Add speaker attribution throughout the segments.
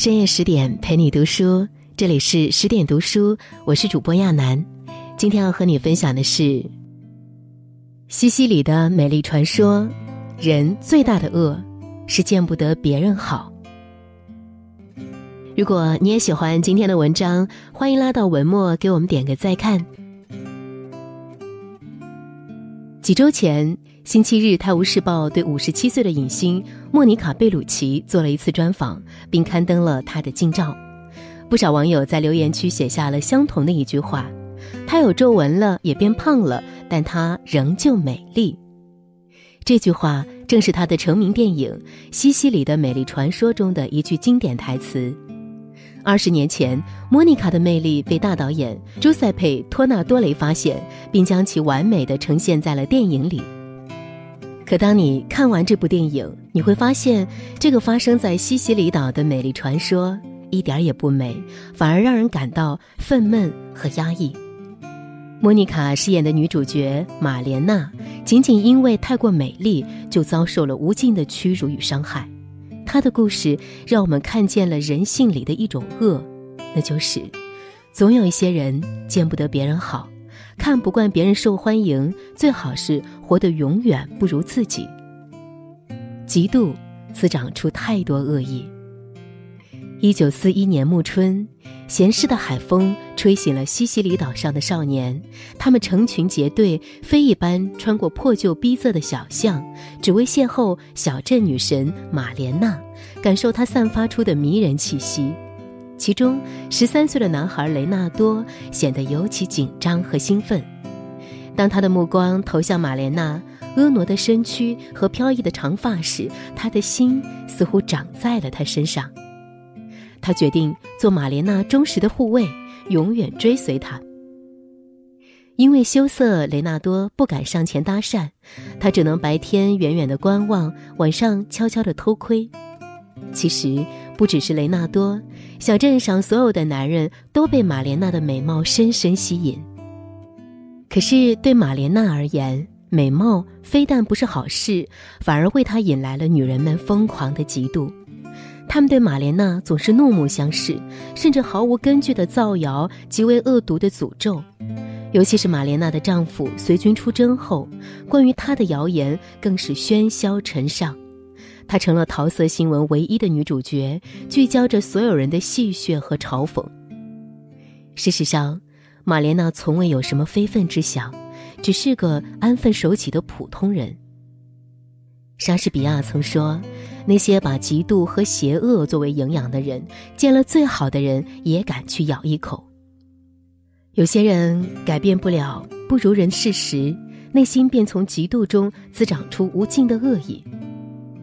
Speaker 1: 深夜十点陪你读书，这里是十点读书，我是主播亚楠。今天要和你分享的是西西里的美丽传说：人最大的恶是见不得别人好。如果你也喜欢今天的文章，欢迎拉到文末给我们点个再看。几周前，星期日，《泰晤士报》对五十七岁的影星莫妮卡·贝鲁奇做了一次专访，并刊登了她的近照。不少网友在留言区写下了相同的一句话：“她有皱纹了，也变胖了，但她仍旧美丽。”这句话正是她的成名电影《西西里的美丽传说》中的一句经典台词。二十年前，莫妮卡的魅力被大导演朱塞佩·托纳多雷发现，并将其完美的呈现在了电影里。可当你看完这部电影，你会发现，这个发生在西西里岛的美丽传说一点也不美，反而让人感到愤懑和压抑。莫妮卡饰演的女主角玛莲娜，仅仅因为太过美丽，就遭受了无尽的屈辱与伤害。她的故事让我们看见了人性里的一种恶，那就是，总有一些人见不得别人好，看不惯别人受欢迎，最好是活得永远不如自己。嫉妒滋长出太多恶意。一九四一年暮春，咸湿的海风吹醒了西西里岛上的少年，他们成群结队，飞一般穿过破旧逼仄的小巷，只为邂逅小镇女神玛莲娜，感受她散发出的迷人气息。其中，十三岁的男孩雷纳多显得尤其紧张和兴奋。当他的目光投向玛莲娜婀娜的身躯和飘逸的长发时，他的心似乎长在了她身上。他决定做玛莲娜忠实的护卫，永远追随她。因为羞涩，雷纳多不敢上前搭讪，他只能白天远远的观望，晚上悄悄的偷窥。其实不只是雷纳多，小镇上所有的男人都被玛莲娜的美貌深深吸引。可是对玛莲娜而言，美貌非但不是好事，反而为她引来了女人们疯狂的嫉妒。他们对玛莲娜总是怒目相视，甚至毫无根据的造谣极为恶毒的诅咒。尤其是玛莲娜的丈夫随军出征后，关于她的谣言更是喧嚣尘上。她成了桃色新闻唯一的女主角，聚焦着所有人的戏谑和嘲讽。事实上，玛莲娜从未有什么非分之想，只是个安分守己的普通人。莎士比亚曾说：“那些把嫉妒和邪恶作为营养的人，见了最好的人也敢去咬一口。”有些人改变不了不如人事实，内心便从嫉妒中滋长出无尽的恶意。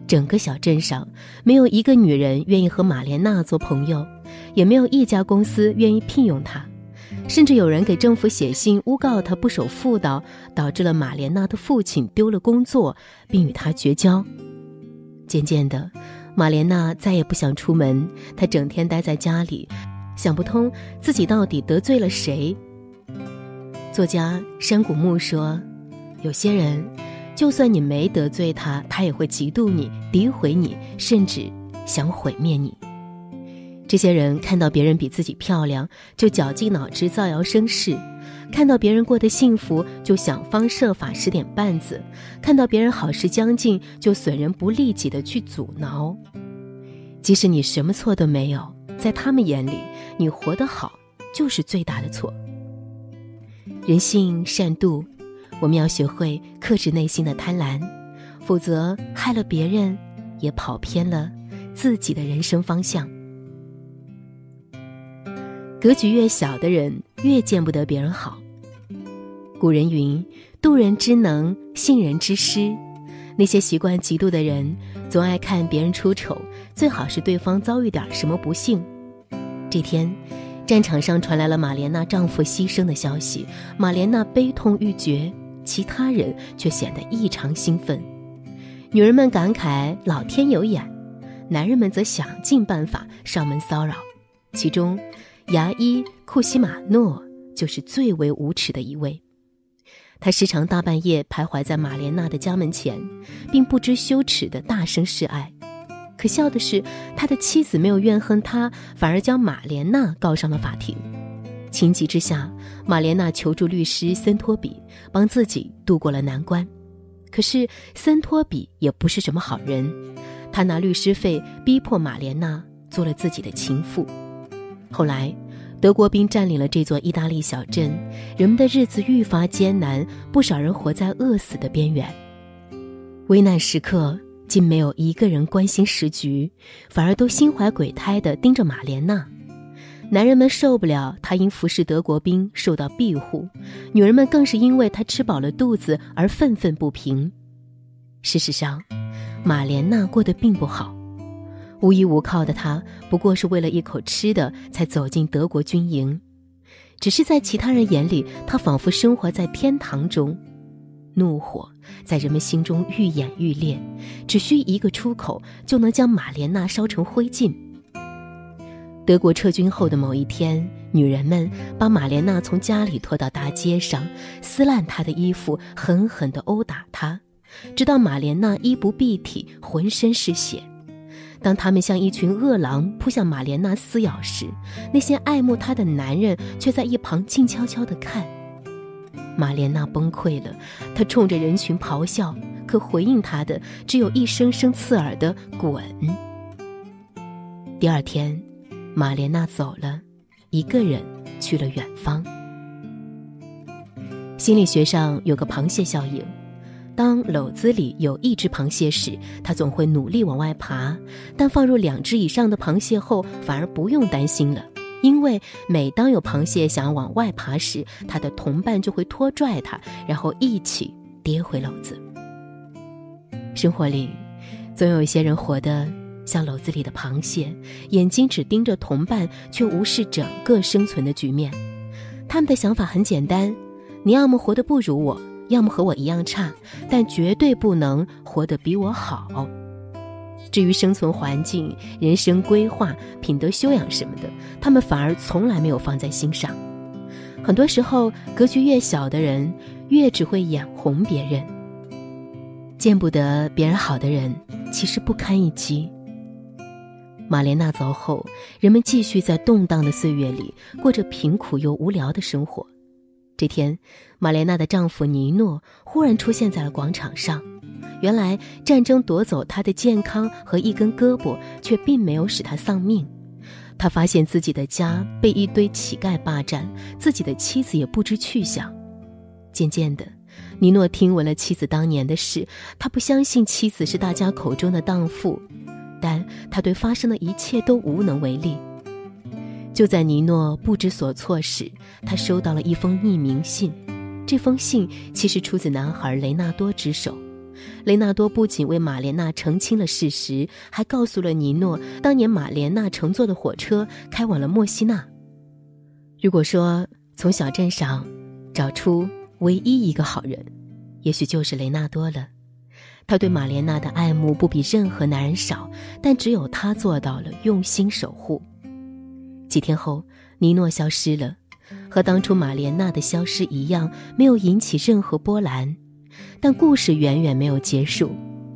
Speaker 1: 整个小镇上没有一个女人愿意和玛莲娜做朋友，也没有一家公司愿意聘用她。甚至有人给政府写信诬告她不守妇道，导致了玛莲娜的父亲丢了工作，并与她绝交。渐渐的，玛莲娜再也不想出门，她整天待在家里，想不通自己到底得罪了谁。作家山谷木说：“有些人，就算你没得罪他，他也会嫉妒你、诋毁你，甚至想毁灭你。”这些人看到别人比自己漂亮，就绞尽脑汁造谣生事；看到别人过得幸福，就想方设法使点绊子；看到别人好事将近，就损人不利己的去阻挠。即使你什么错都没有，在他们眼里，你活得好就是最大的错。人性善妒，我们要学会克制内心的贪婪，否则害了别人，也跑偏了自己的人生方向。格局越小的人，越见不得别人好。古人云：“妒人之能，信人之师。”那些习惯嫉妒的人，总爱看别人出丑，最好是对方遭遇点什么不幸。这天，战场上传来了玛莲娜丈夫牺牲的消息，玛莲娜悲痛欲绝，其他人却显得异常兴奋。女人们感慨老天有眼，男人们则想尽办法上门骚扰，其中。牙医库西马诺就是最为无耻的一位，他时常大半夜徘徊在玛莲娜的家门前，并不知羞耻的大声示爱。可笑的是，他的妻子没有怨恨他，反而将马莲娜告上了法庭。情急之下，玛莲娜求助律师森托比，帮自己度过了难关。可是森托比也不是什么好人，他拿律师费逼迫玛莲娜做了自己的情妇。后来，德国兵占领了这座意大利小镇，人们的日子愈发艰难，不少人活在饿死的边缘。危难时刻。竟没有一个人关心时局，反而都心怀鬼胎地盯着玛莲娜。男人们受不了她因服侍德国兵受到庇护，女人们更是因为她吃饱了肚子而愤愤不平。事实上，马莲娜过得并不好，无依无靠的她不过是为了一口吃的才走进德国军营，只是在其他人眼里，她仿佛生活在天堂中。怒火在人们心中愈演愈烈，只需一个出口就能将玛莲娜烧成灰烬。德国撤军后的某一天，女人们把玛莲娜从家里拖到大街上，撕烂她的衣服，狠狠地殴打她，直到玛莲娜衣不蔽体，浑身是血。当他们像一群恶狼扑向玛莲娜撕咬时，那些爱慕她的男人却在一旁静悄悄地看。玛莲娜崩溃了，她冲着人群咆哮，可回应她的只有一声声刺耳的“滚”。第二天，玛莲娜走了，一个人去了远方。心理学上有个螃蟹效应：当篓子里有一只螃蟹时，它总会努力往外爬；但放入两只以上的螃蟹后，反而不用担心了。因为每当有螃蟹想要往外爬时，它的同伴就会拖拽它，然后一起跌回篓子。生活里，总有一些人活得像篓子里的螃蟹，眼睛只盯着同伴，却无视整个生存的局面。他们的想法很简单：你要么活得不如我，要么和我一样差，但绝对不能活得比我好。至于生存环境、人生规划、品德修养什么的，他们反而从来没有放在心上。很多时候，格局越小的人，越只会眼红别人。见不得别人好的人，其实不堪一击。玛莲娜走后，人们继续在动荡的岁月里过着贫苦又无聊的生活。这天，玛莲娜的丈夫尼诺忽然出现在了广场上。原来战争夺走他的健康和一根胳膊，却并没有使他丧命。他发现自己的家被一堆乞丐霸占，自己的妻子也不知去向。渐渐的，尼诺听闻了妻子当年的事，他不相信妻子是大家口中的荡妇，但他对发生的一切都无能为力。就在尼诺不知所措时，他收到了一封匿名信。这封信其实出自男孩雷纳多之手。雷纳多不仅为玛莲娜澄清了事实，还告诉了尼诺，当年玛莲娜乘坐的火车开往了墨西纳。如果说从小镇上找出唯一一个好人，也许就是雷纳多了。他对玛莲娜的爱慕不比任何男人少，但只有他做到了用心守护。几天后，尼诺消失了，和当初玛莲娜的消失一样，没有引起任何波澜。但故事远远没有结束。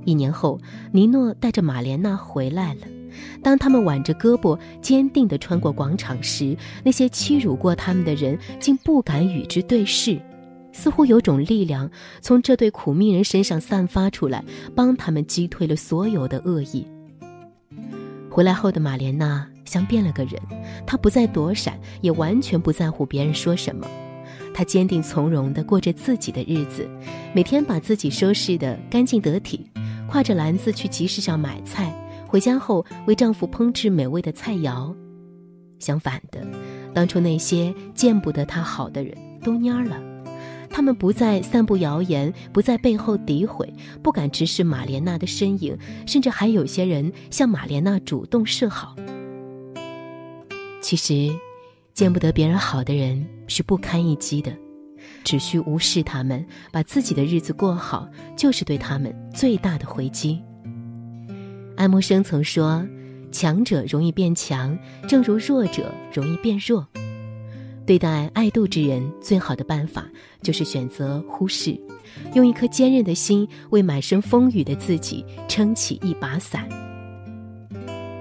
Speaker 1: 一年后，尼诺带着玛莲娜回来了。当他们挽着胳膊，坚定地穿过广场时，那些欺辱过他们的人竟不敢与之对视，似乎有种力量从这对苦命人身上散发出来，帮他们击退了所有的恶意。回来后的玛莲娜像变了个人，她不再躲闪，也完全不在乎别人说什么。她坚定从容地过着自己的日子，每天把自己收拾得干净得体，挎着篮子去集市上买菜，回家后为丈夫烹制美味的菜肴。相反的，当初那些见不得她好的人都蔫了，他们不再散布谣言，不在背后诋毁，不敢直视玛莲娜的身影，甚至还有些人向玛莲娜主动示好。其实。见不得别人好的人是不堪一击的，只需无视他们，把自己的日子过好，就是对他们最大的回击。爱默生曾说：“强者容易变强，正如弱者容易变弱。”对待爱妒之人，最好的办法就是选择忽视，用一颗坚韧的心为满身风雨的自己撑起一把伞。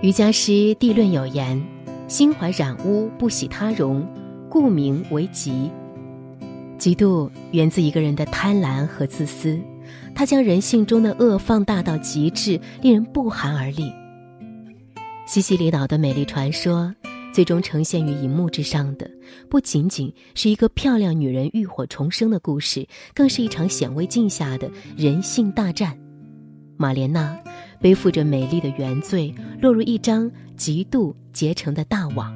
Speaker 1: 瑜伽师地论有言：“心怀染污，不喜他容，故名为嫉。”嫉妒源自一个人的贪婪和自私，他将人性中的恶放大到极致，令人不寒而栗。西西里岛的美丽传说，最终呈现于荧幕之上的，不仅仅是一个漂亮女人浴火重生的故事，更是一场显微镜下的人性大战。玛莲娜背负着美丽的原罪，落入一张极度结成的大网。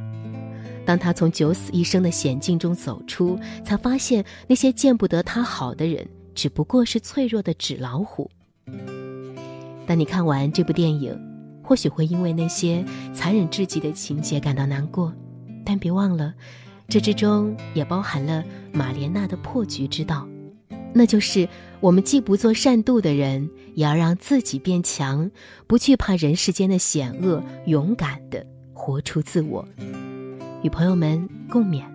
Speaker 1: 当她从九死一生的险境中走出，才发现那些见不得她好的人，只不过是脆弱的纸老虎。当你看完这部电影，或许会因为那些残忍至极的情节感到难过，但别忘了，这之中也包含了玛莲娜的破局之道。那就是我们既不做善妒的人，也要让自己变强，不惧怕人世间的险恶，勇敢的活出自我，与朋友们共勉。